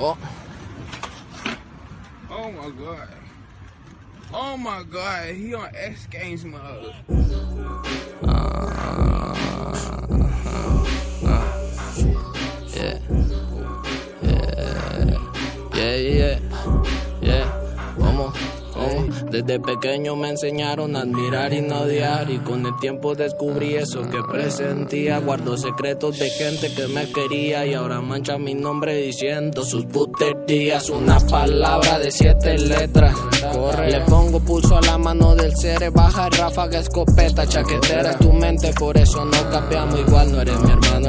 Oh. Oh my god. Oh my god, he on X Games mode. Yeah. Yeah. Yeah, yeah. Yeah. Vamos. Ey, Desde pequeño me enseñaron a admirar y no odiar y con el tiempo descubrí eso que presentía. Guardo secretos de gente que me quería y ahora mancha mi nombre diciendo sus puterías. Una palabra de siete letras. Corre. Le pongo pulso a la mano del cere, baja ráfaga, escopeta, chaquetera es tu mente, por eso no cambiamos igual. No eres mi hermano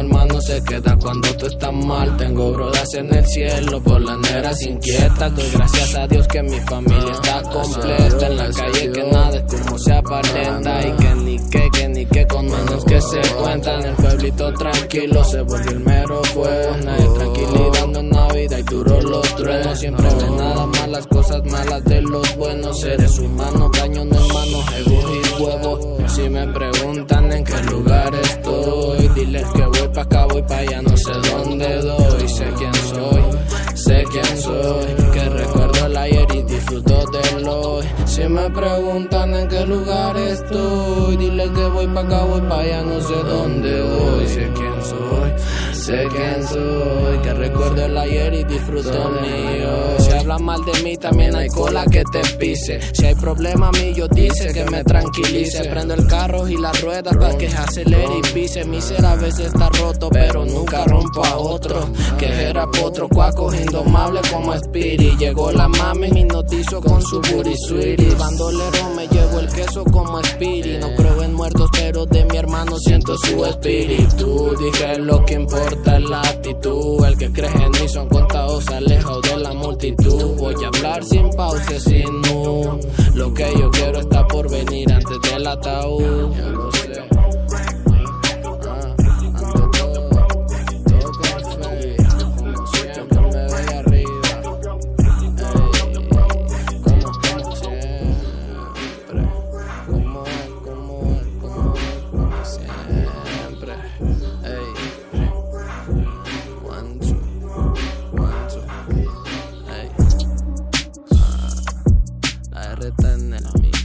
se queda cuando tú estás mal. Tengo brodas en el cielo por las neras inquietas. Doy gracias a Dios que mi familia está completa. En la calle que nada es como se aparenta. Y que ni que, que ni que con menos que se cuentan. El pueblito tranquilo se volvió el mero fuego. Nadie tranquilidad no Navidad y duro los truenos. Siempre ven nada más las cosas malas de los buenos. Seres humanos cañón hermanos ego y huevos si me preguntan en qué lugar estoy diles que voy pa' acá voy pa' allá no sé dónde doy sé quién soy sé quién soy que recuerdo el ayer y disfruto del hoy. Si me preguntan en qué lugar estoy, dile que voy pa' acá, voy pa' allá, no sé dónde voy. Sé quién soy, sé quién soy, que recuerdo el ayer y disfruto mi hoy. Si hablan mal de mí, también hay cola que te pise. Si hay problema a mí, yo dice que me tranquilice. Prendo el carro y las ruedas para que acelere y pise. Mi ser a veces está roto, pero nunca rompo a otro. Que era potro, cuaco, indomable como Spirit. Llegó la mami, me notizo con su booty sweetie. Bandolero, me llevo el queso como Spirit. No creo en muertos, pero de mi hermano siento su espíritu. Dije lo que importa es la actitud. El que cree en mí son contados, alejados de la multitud. Voy a hablar sin pausa, sin nu. Lo que yo quiero está por venir antes del ataúd. Ya lo sé. Ah, todo, todo con. Como siempre me voy arriba. Ey, como, como siempre. Como como como como siempre. that on me.